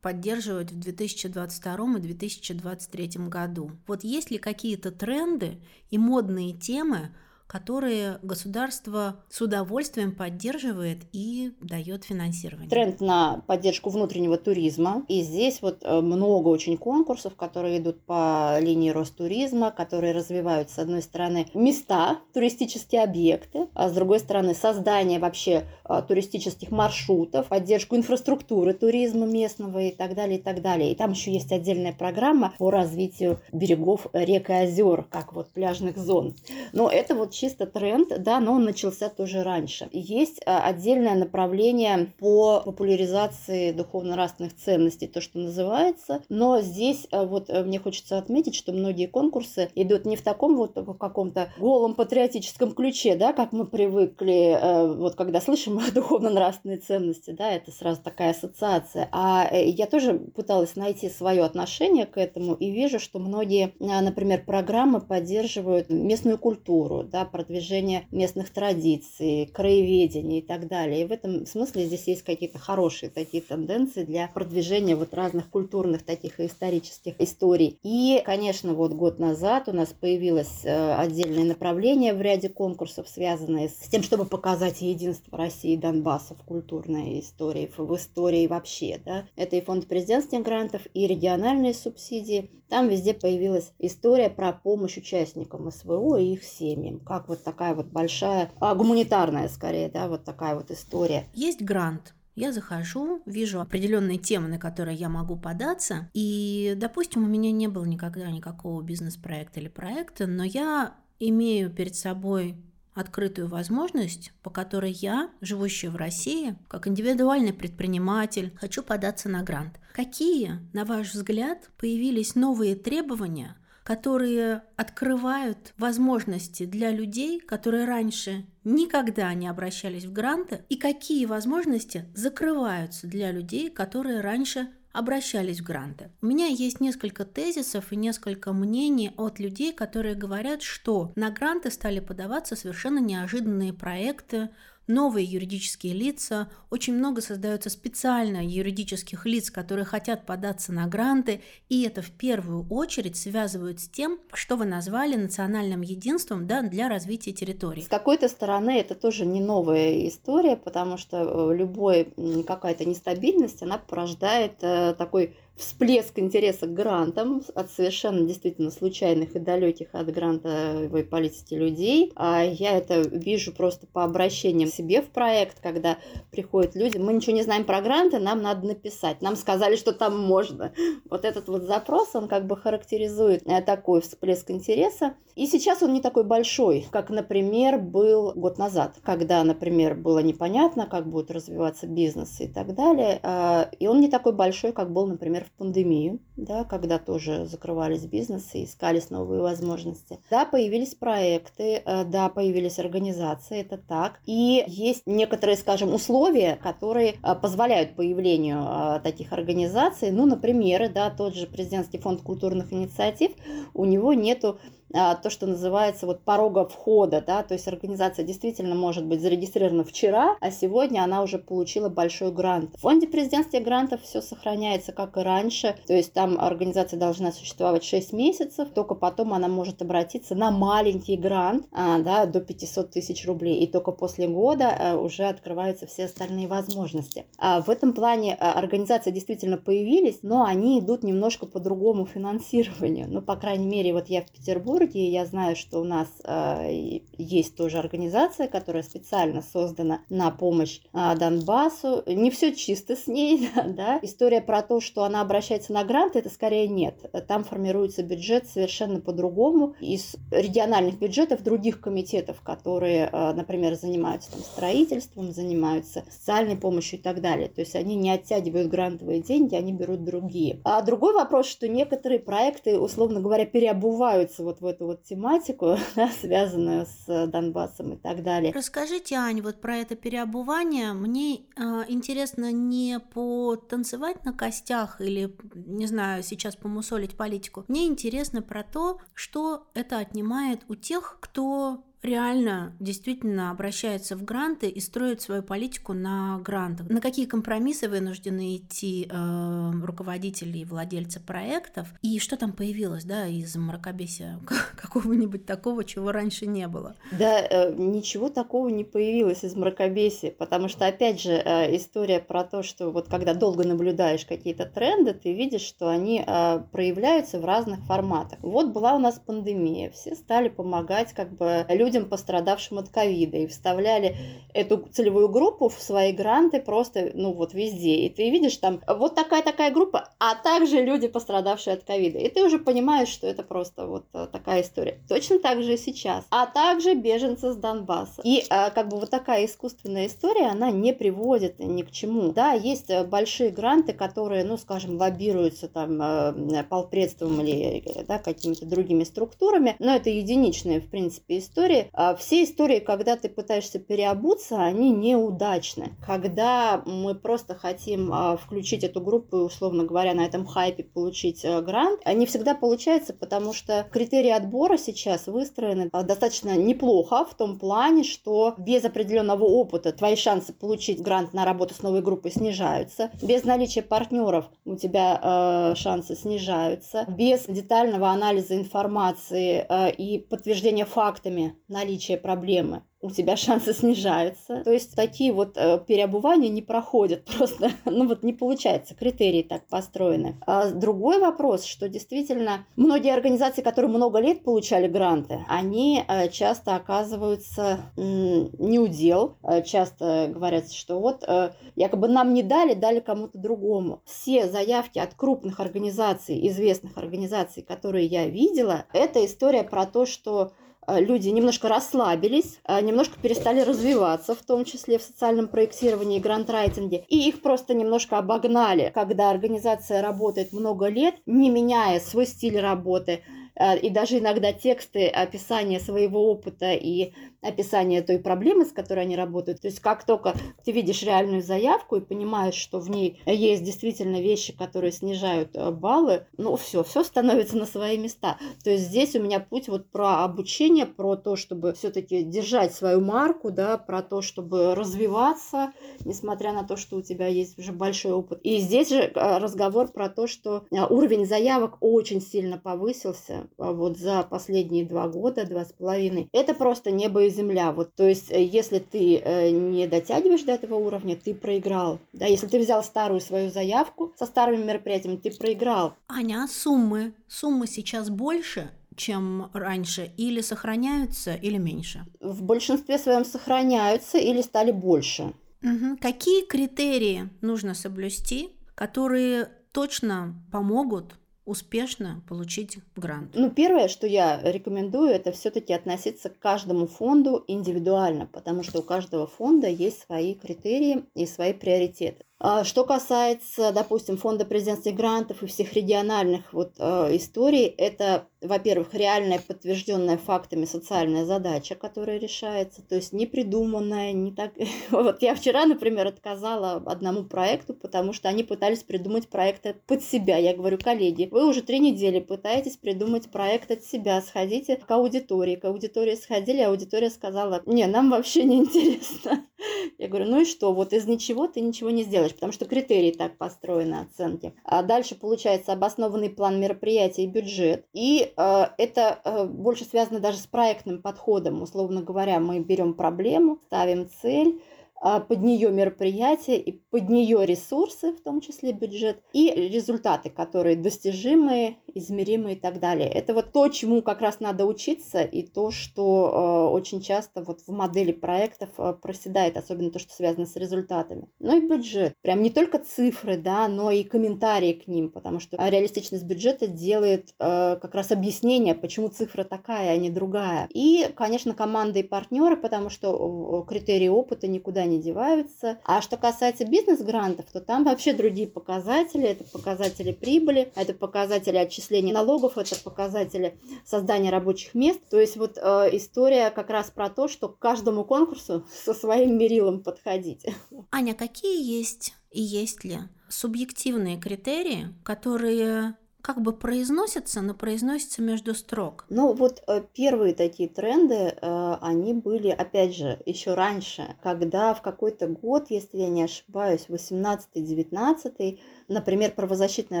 поддерживать в 2022 и 2023 году? Вот есть ли какие-то тренды и модные темы, которые государство с удовольствием поддерживает и дает финансирование. Тренд на поддержку внутреннего туризма. И здесь вот э, много очень конкурсов, которые идут по линии Ростуризма, которые развивают, с одной стороны, места, туристические объекты, а с другой стороны, создание вообще э, туристических маршрутов, поддержку инфраструктуры туризма местного и так далее, и так далее. И там еще есть отдельная программа по развитию берегов рек и озер, как вот пляжных зон. Но это вот чисто тренд, да, но он начался тоже раньше. Есть а, отдельное направление по популяризации духовно-нравственных ценностей, то, что называется. Но здесь а, вот э, мне хочется отметить, что многие конкурсы идут не в таком вот каком-то голом патриотическом ключе, да, как мы привыкли, э, вот когда слышим духовно-нравственные ценности, да, это сразу такая ассоциация. А э, я тоже пыталась найти свое отношение к этому и вижу, что многие, например, программы поддерживают местную культуру, да, продвижение местных традиций, краеведения и так далее. И в этом смысле здесь есть какие-то хорошие такие тенденции для продвижения вот разных культурных таких и исторических историй. И, конечно, вот год назад у нас появилось э, отдельное направление в ряде конкурсов, связанное с тем, чтобы показать единство России и Донбасса в культурной истории, в истории вообще. Да? Это и фонд президентских грантов, и региональные субсидии. Там везде появилась история про помощь участникам СВО и их семьям. Как вот такая вот большая, а, гуманитарная скорее, да, вот такая вот история. Есть грант, я захожу, вижу определенные темы, на которые я могу податься, и, допустим, у меня не было никогда никакого бизнес-проекта или проекта, но я имею перед собой открытую возможность, по которой я, живущая в России, как индивидуальный предприниматель, хочу податься на грант. Какие, на ваш взгляд, появились новые требования, которые открывают возможности для людей, которые раньше никогда не обращались в гранты, и какие возможности закрываются для людей, которые раньше обращались в гранты. У меня есть несколько тезисов и несколько мнений от людей, которые говорят, что на гранты стали подаваться совершенно неожиданные проекты, новые юридические лица, очень много создается специально юридических лиц, которые хотят податься на гранты, и это в первую очередь связывают с тем, что вы назвали национальным единством да, для развития территории. С какой-то стороны это тоже не новая история, потому что э, любая какая-то нестабильность, она порождает э, такой всплеск интереса к грантам от совершенно действительно случайных и далеких от грантовой политики людей. А я это вижу просто по обращениям себе в проект, когда приходят люди, мы ничего не знаем про гранты, нам надо написать. Нам сказали, что там можно. Вот этот вот запрос, он как бы характеризует э, такой всплеск интереса. И сейчас он не такой большой, как, например, был год назад, когда, например, было непонятно, как будет развиваться бизнес и так далее. А, и он не такой большой, как был, например, в пандемию, да, когда тоже закрывались бизнесы, искались новые возможности. Да, появились проекты, э, да, появились организации, это так. И есть некоторые, скажем, условия, которые э, позволяют появлению э, таких организаций. Ну, например, да, тот же президентский фонд культурных инициатив, у него нету то, что называется вот порога входа, да, то есть организация действительно может быть зарегистрирована вчера, а сегодня она уже получила большой грант. В фонде президентских грантов все сохраняется как и раньше, то есть там организация должна существовать 6 месяцев, только потом она может обратиться на маленький грант, а, да, до 500 тысяч рублей, и только после года а, уже открываются все остальные возможности. А в этом плане организации действительно появились, но они идут немножко по другому финансированию, ну, по крайней мере, вот я в Петербурге Петербурге. Я знаю, что у нас э, есть тоже организация, которая специально создана на помощь э, Донбассу. Не все чисто с ней, да. История про то, что она обращается на гранты, это скорее нет. Там формируется бюджет совершенно по-другому из региональных бюджетов других комитетов, которые, э, например, занимаются там строительством, занимаются социальной помощью и так далее. То есть они не оттягивают грантовые деньги, они берут другие. А другой вопрос, что некоторые проекты, условно говоря, переобуваются вот в эту вот тематику, да, связанную с Донбассом и так далее. Расскажите, Ань, вот про это переобувание. Мне э, интересно не потанцевать на костях или, не знаю, сейчас помусолить политику. Мне интересно про то, что это отнимает у тех, кто реально действительно обращается в гранты и строит свою политику на грантах. На какие компромиссы вынуждены идти э, руководители и владельцы проектов? И что там появилось, да, из мракобесия какого-нибудь такого, чего раньше не было? Да, э, ничего такого не появилось из мракобесия, потому что, опять же, э, история про то, что вот когда долго наблюдаешь какие-то тренды, ты видишь, что они э, проявляются в разных форматах. Вот была у нас пандемия, все стали помогать как бы людям людям, пострадавшим от ковида, и вставляли эту целевую группу в свои гранты просто, ну вот везде. И ты видишь там вот такая-такая группа, а также люди, пострадавшие от ковида. И ты уже понимаешь, что это просто вот э, такая история. Точно так же и сейчас. А также беженцы с Донбасса. И а, как бы вот такая искусственная история, она не приводит ни к чему. Да, есть э, большие гранты, которые, ну, скажем, лоббируются там э, полпредством или да, какими-то другими структурами, но это единичная, в принципе, история истории, а, все истории, когда ты пытаешься переобуться, они неудачны. Когда мы просто хотим а, включить эту группу, условно говоря, на этом хайпе получить а, грант, не всегда получается, потому что критерии отбора сейчас выстроены достаточно неплохо в том плане, что без определенного опыта твои шансы получить грант на работу с новой группой снижаются, без наличия партнеров у тебя э, шансы снижаются, без детального анализа информации э, и подтверждения фактами наличие проблемы у тебя шансы снижаются. То есть такие вот э, переобувания не проходят просто, ну вот не получается, критерии так построены. А другой вопрос, что действительно многие организации, которые много лет получали гранты, они э, часто оказываются м, не удел, э, часто говорят, что вот э, якобы нам не дали, дали кому-то другому. Все заявки от крупных организаций, известных организаций, которые я видела, это история про то, что Э, люди немножко расслабились, э, немножко перестали развиваться, в том числе в социальном проектировании и грантрайтинге, и их просто немножко обогнали, когда организация работает много лет, не меняя свой стиль работы, э, и даже иногда тексты описания своего опыта и описание той проблемы, с которой они работают. То есть как только ты видишь реальную заявку и понимаешь, что в ней есть действительно вещи, которые снижают э, баллы, ну все, все становится на свои места. То есть здесь у меня путь вот про обучение, про то, чтобы все-таки держать свою марку, да, про то, чтобы развиваться, несмотря на то, что у тебя есть уже большой опыт. И здесь же э, разговор про то, что э, уровень заявок очень сильно повысился вот за последние два года, два с половиной. Это просто небо и земля. Вот, то есть, э, если ты э, не дотягиваешь до этого уровня, ты проиграл. Да, если ты взял старую свою заявку со старыми мероприятиями, ты проиграл. Аня, а суммы? Суммы сейчас больше? чем раньше, или сохраняются, или меньше? В большинстве своем сохраняются или стали больше. Угу. Какие критерии нужно соблюсти, которые точно помогут успешно получить грант? Ну, первое, что я рекомендую, это все-таки относиться к каждому фонду индивидуально, потому что у каждого фонда есть свои критерии и свои приоритеты. А что касается, допустим, фонда президентских грантов и всех региональных вот, э, историй, это, во-первых, реальная подтвержденная фактами социальная задача, которая решается, то есть не придуманная, не так. Вот я вчера, например, отказала одному проекту, потому что они пытались придумать проекты под себя. Я говорю, коллеги, вы уже три недели пытаетесь придумать проект от себя, сходите к аудитории. К аудитории сходили, аудитория сказала, не, нам вообще не интересно. Я говорю, ну и что, вот из ничего ты ничего не сделаешь делаешь, потому что критерии так построены оценки. А дальше получается обоснованный план мероприятия и бюджет. И э, это э, больше связано даже с проектным подходом. Условно говоря, мы берем проблему, ставим цель, под нее мероприятия и под нее ресурсы, в том числе бюджет, и результаты, которые достижимые, измеримые и так далее. Это вот то, чему как раз надо учиться, и то, что э, очень часто вот в модели проектов э, проседает, особенно то, что связано с результатами. Ну и бюджет. Прям не только цифры, да, но и комментарии к ним, потому что реалистичность бюджета делает как раз объяснение, почему цифра такая, а не другая. И, конечно, команда и партнеры, потому что критерии опыта никуда не деваются. А что касается бизнес-грантов, то там вообще другие показатели. Это показатели прибыли, это показатели отчисления налогов, это показатели создания рабочих мест. То есть вот э, история как раз про то, что к каждому конкурсу со своим мерилом подходить. Аня, какие есть и есть ли субъективные критерии, которые как бы произносятся, но произносятся между строк. Ну вот э, первые такие тренды, э, они были, опять же, еще раньше, когда в какой-то год, если я не ошибаюсь, 18-19, Например, правозащитные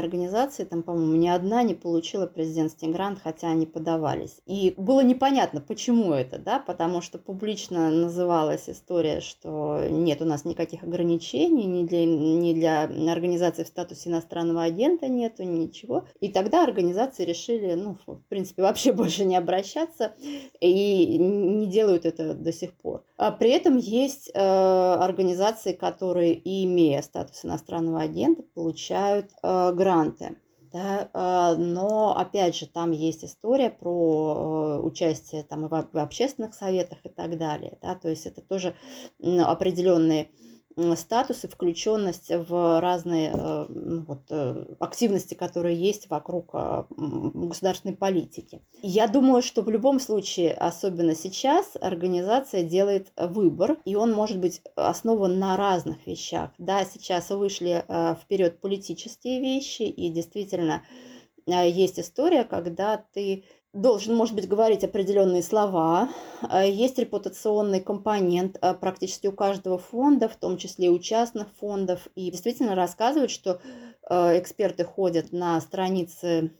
организации, там, по-моему, ни одна не получила президентский грант, хотя они подавались. И было непонятно, почему это, да, потому что публично называлась история, что нет у нас никаких ограничений, ни для, ни для организации в статусе иностранного агента нету, ничего. И тогда организации решили, ну, в принципе, вообще больше не обращаться и не делают это до сих пор. А при этом есть э, организации, которые, и имея статус иностранного агента, получили получают э, гранты. Да, э, но опять же там есть история про э, участие там и в, общественных советах и так далее. Да, то есть это тоже определенные статус и включенность в разные э, вот, э, активности, которые есть вокруг э, государственной политики. Я думаю, что в любом случае, особенно сейчас, организация делает выбор, и он может быть основан на разных вещах. Да, сейчас вышли вперед политические вещи, и действительно есть история, когда ты должен, может быть, говорить определенные слова. А, есть репутационный компонент а, практически у каждого фонда, в том числе у частных фондов. И действительно рассказывают, что а, эксперты ходят на страницы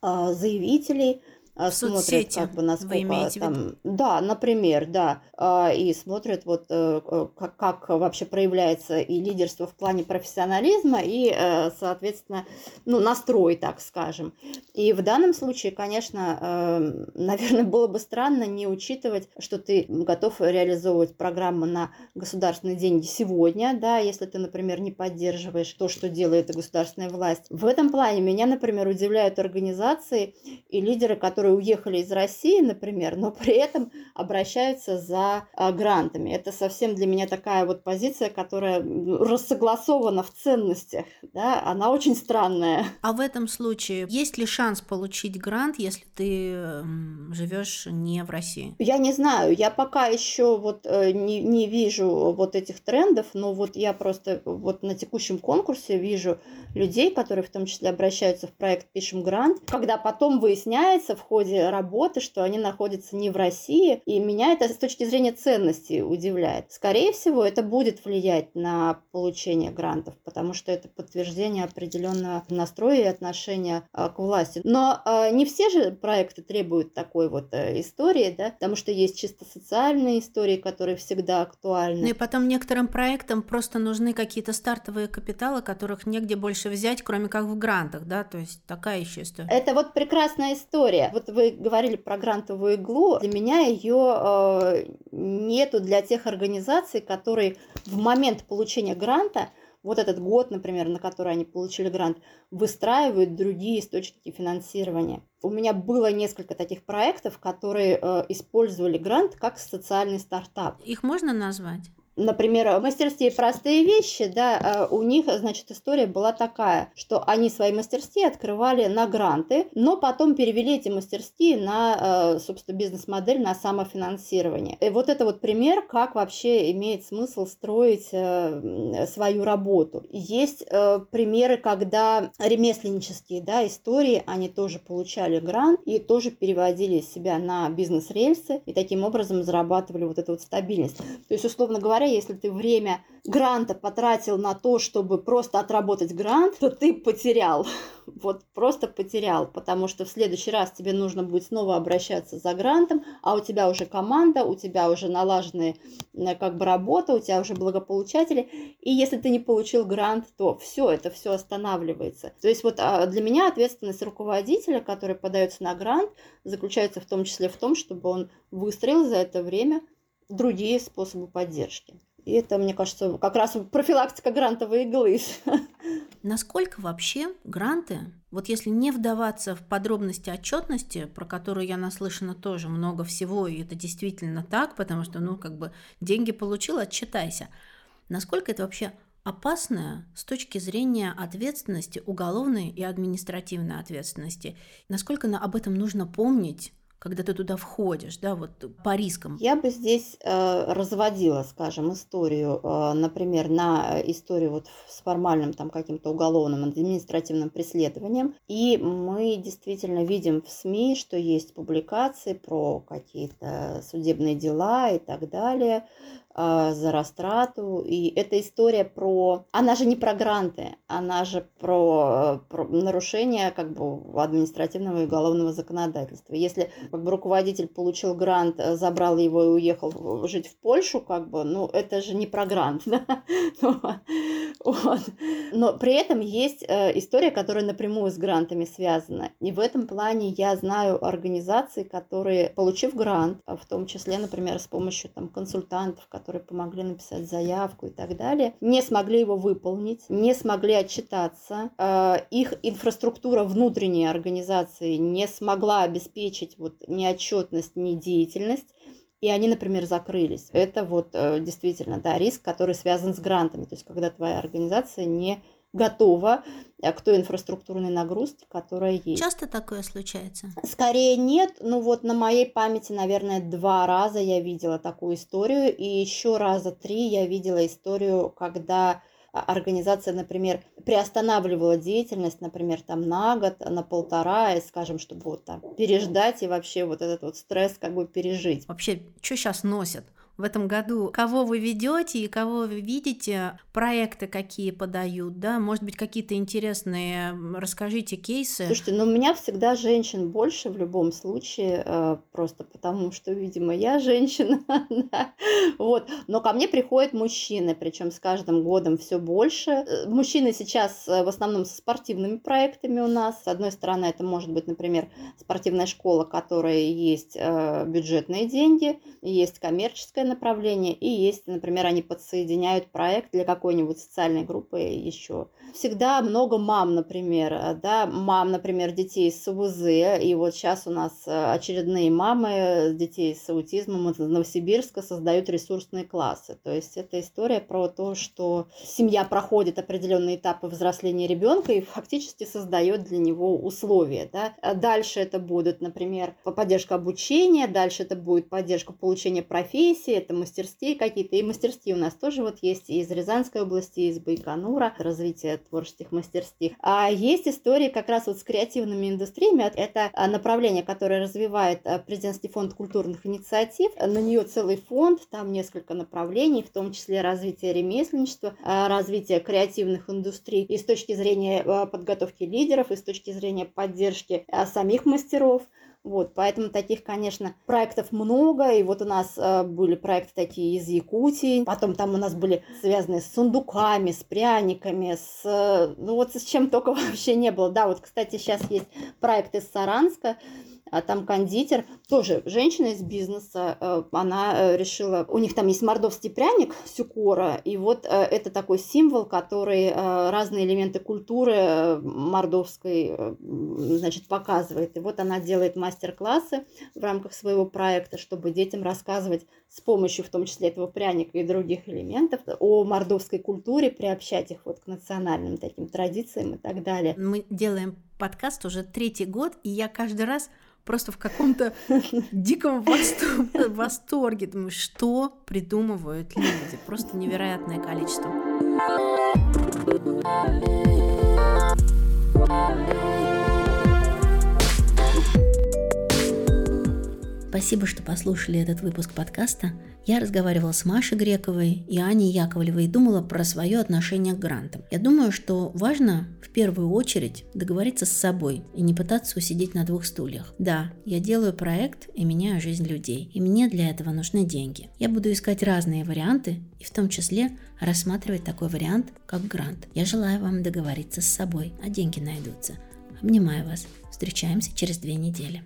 заявителей – смотрят, соцсети, как бы, насколько вы имеете там, в виду? да, например, да, а, и смотрят вот э, как, как вообще проявляется и лидерство в плане профессионализма и, э, соответственно, ну, настрой, так скажем. И в данном случае, конечно, э, наверное, было бы странно не учитывать, что ты готов реализовывать программу на государственные деньги сегодня, да, если ты, например, не поддерживаешь то, что делает государственная власть. В этом плане меня, например, удивляют организации и лидеры, которые которые уехали из России, например, но при этом обращаются за а, грантами. Это совсем для меня такая вот позиция, которая рассогласована в ценностях. Да? Она очень странная. А в этом случае есть ли шанс получить грант, если ты живешь не в России? Я не знаю. Я пока еще вот э, не, не вижу вот этих трендов, но вот я просто вот на текущем конкурсе вижу людей, которые в том числе обращаются в проект «Пишем грант», когда потом выясняется в ходе ходе работы, что они находятся не в России, и меня это с точки зрения ценности удивляет. Скорее всего, это будет влиять на получение грантов, потому что это подтверждение определенного настроя и отношения а, к власти. Но а, не все же проекты требуют такой вот а, истории, да, потому что есть чисто социальные истории, которые всегда актуальны. Ну и потом некоторым проектам просто нужны какие-то стартовые капиталы, которых негде больше взять, кроме как в грантах, да, то есть такая еще история. Это вот прекрасная история. Вот вы говорили про грантовую иглу. Для меня ее э, нету для тех организаций, которые в момент получения гранта вот этот год, например, на который они получили грант, выстраивают другие источники финансирования. У меня было несколько таких проектов, которые э, использовали грант как социальный стартап. Их можно назвать? Например, в мастерстве простые вещи, да, а у них, значит, история была такая, что они свои мастерские открывали на гранты, но потом перевели эти мастерские на, э, собственно, бизнес-модель, на самофинансирование. И вот это вот пример, как вообще имеет смысл строить э, свою работу. Есть э, примеры, когда ремесленнические, да, истории, они тоже получали грант и тоже переводили себя на бизнес-рельсы и таким образом зарабатывали вот эту вот стабильность. То есть, условно говоря, если ты время гранта потратил на то, чтобы просто отработать грант, то ты потерял. Вот просто потерял, потому что в следующий раз тебе нужно будет снова обращаться за грантом, а у тебя уже команда, у тебя уже налаженная э, как бы работа, у тебя уже благополучатели. И если ты не получил грант, то все, это все останавливается. То есть вот а, для меня ответственность руководителя, который подается на грант, заключается в том числе в том, чтобы он выстроил за это время другие способы поддержки. И это, мне кажется, как раз профилактика грантовой иглы. Насколько вообще гранты, вот если не вдаваться в подробности отчетности, про которую я наслышана тоже много всего, и это действительно так, потому что, ну, как бы деньги получил, отчитайся. Насколько это вообще опасное с точки зрения ответственности, уголовной и административной ответственности? Насколько об этом нужно помнить? Когда ты туда входишь, да, вот по рискам? Я бы здесь э, разводила, скажем, историю, э, например, на историю вот с формальным там каким-то уголовным административным преследованием. И мы действительно видим в СМИ, что есть публикации про какие-то судебные дела и так далее, за растрату. И эта история про... Она же не про гранты, она же про, про нарушение как бы административного и уголовного законодательства. Если как бы, руководитель получил грант, забрал его и уехал жить в Польшу, как бы, ну, это же не про грант, да? Ну, вот. Но при этом есть э, история, которая напрямую с грантами связана. И в этом плане я знаю организации, которые, получив грант, в том числе, например, с помощью там, консультантов, которые которые помогли написать заявку и так далее, не смогли его выполнить, не смогли отчитаться. Э, их инфраструктура внутренней организации не смогла обеспечить вот ни отчетность, ни деятельность и они, например, закрылись. Это вот э, действительно, да, риск, который связан с грантами. То есть, когда твоя организация не готова э, к той инфраструктурной нагрузке, которая есть. Часто такое случается? Скорее нет. Ну вот на моей памяти, наверное, два раза я видела такую историю. И еще раза три я видела историю, когда организация, например, приостанавливала деятельность, например, там на год, на полтора, и, скажем, чтобы вот там переждать и вообще вот этот вот стресс как бы пережить. Вообще, что сейчас носят? В этом году, кого вы ведете и кого вы видите, проекты какие подают, да, может быть, какие-то интересные, расскажите кейсы. Слушайте, ну у меня всегда женщин больше в любом случае, э, просто потому что, видимо, я женщина, вот, но ко мне приходят мужчины, причем с каждым годом все больше. Э, мужчины сейчас э, в основном со спортивными проектами у нас. С одной стороны, это может быть, например, спортивная школа, которая есть бюджетные деньги, есть коммерческая направление, и есть, например, они подсоединяют проект для какой-нибудь социальной группы еще. Всегда много мам, например, да, мам, например, детей с УВЗ, и вот сейчас у нас э, очередные мамы детей с аутизмом из Новосибирска создают ресурсные классы. То есть это история про то, что семья проходит определенные этапы взросления ребенка и фактически создает для него условия. Да. Дальше это будет, например, поддержка обучения, дальше это будет поддержка получения профессии, это мастерские какие-то, и мастерские у нас тоже вот есть из Рязанской области, из Байконура, развитие творческих мастерских. А есть истории как раз вот с креативными индустриями, это направление, которое развивает президентский фонд культурных инициатив, на нее целый фонд, там несколько направлений, в том числе развитие ремесленничества, развитие креативных индустрий и с точки зрения подготовки лидеров, и с точки зрения поддержки самих мастеров. Вот, поэтому таких, конечно, проектов много. И вот у нас э, были проекты такие из Якутии. Потом там у нас были связанные с сундуками, с пряниками, с... Э, ну вот с чем только вообще не было. Да, вот, кстати, сейчас есть проект из Саранска а там кондитер, тоже женщина из бизнеса, э, она э, решила, у них там есть мордовский пряник сюкора, и вот э, это такой символ, который разные элементы культуры мордовской, значит, показывает. И вот она делает мастер-классы в рамках своего проекта, чтобы детям рассказывать с помощью, в том числе этого пряника и других элементов, о мордовской культуре, приобщать их вот к национальным таким традициям и так далее. Мы делаем подкаст уже третий год, и я каждый раз просто в каком-то диком восторге. Думаю, что придумывают люди? Просто невероятное количество. Спасибо, что послушали этот выпуск подкаста. Я разговаривала с Машей Грековой и Аней Яковлевой и думала про свое отношение к грантам. Я думаю, что важно в первую очередь договориться с собой и не пытаться усидеть на двух стульях. Да, я делаю проект и меняю жизнь людей, и мне для этого нужны деньги. Я буду искать разные варианты и в том числе рассматривать такой вариант, как грант. Я желаю вам договориться с собой, а деньги найдутся. Обнимаю вас. Встречаемся через две недели.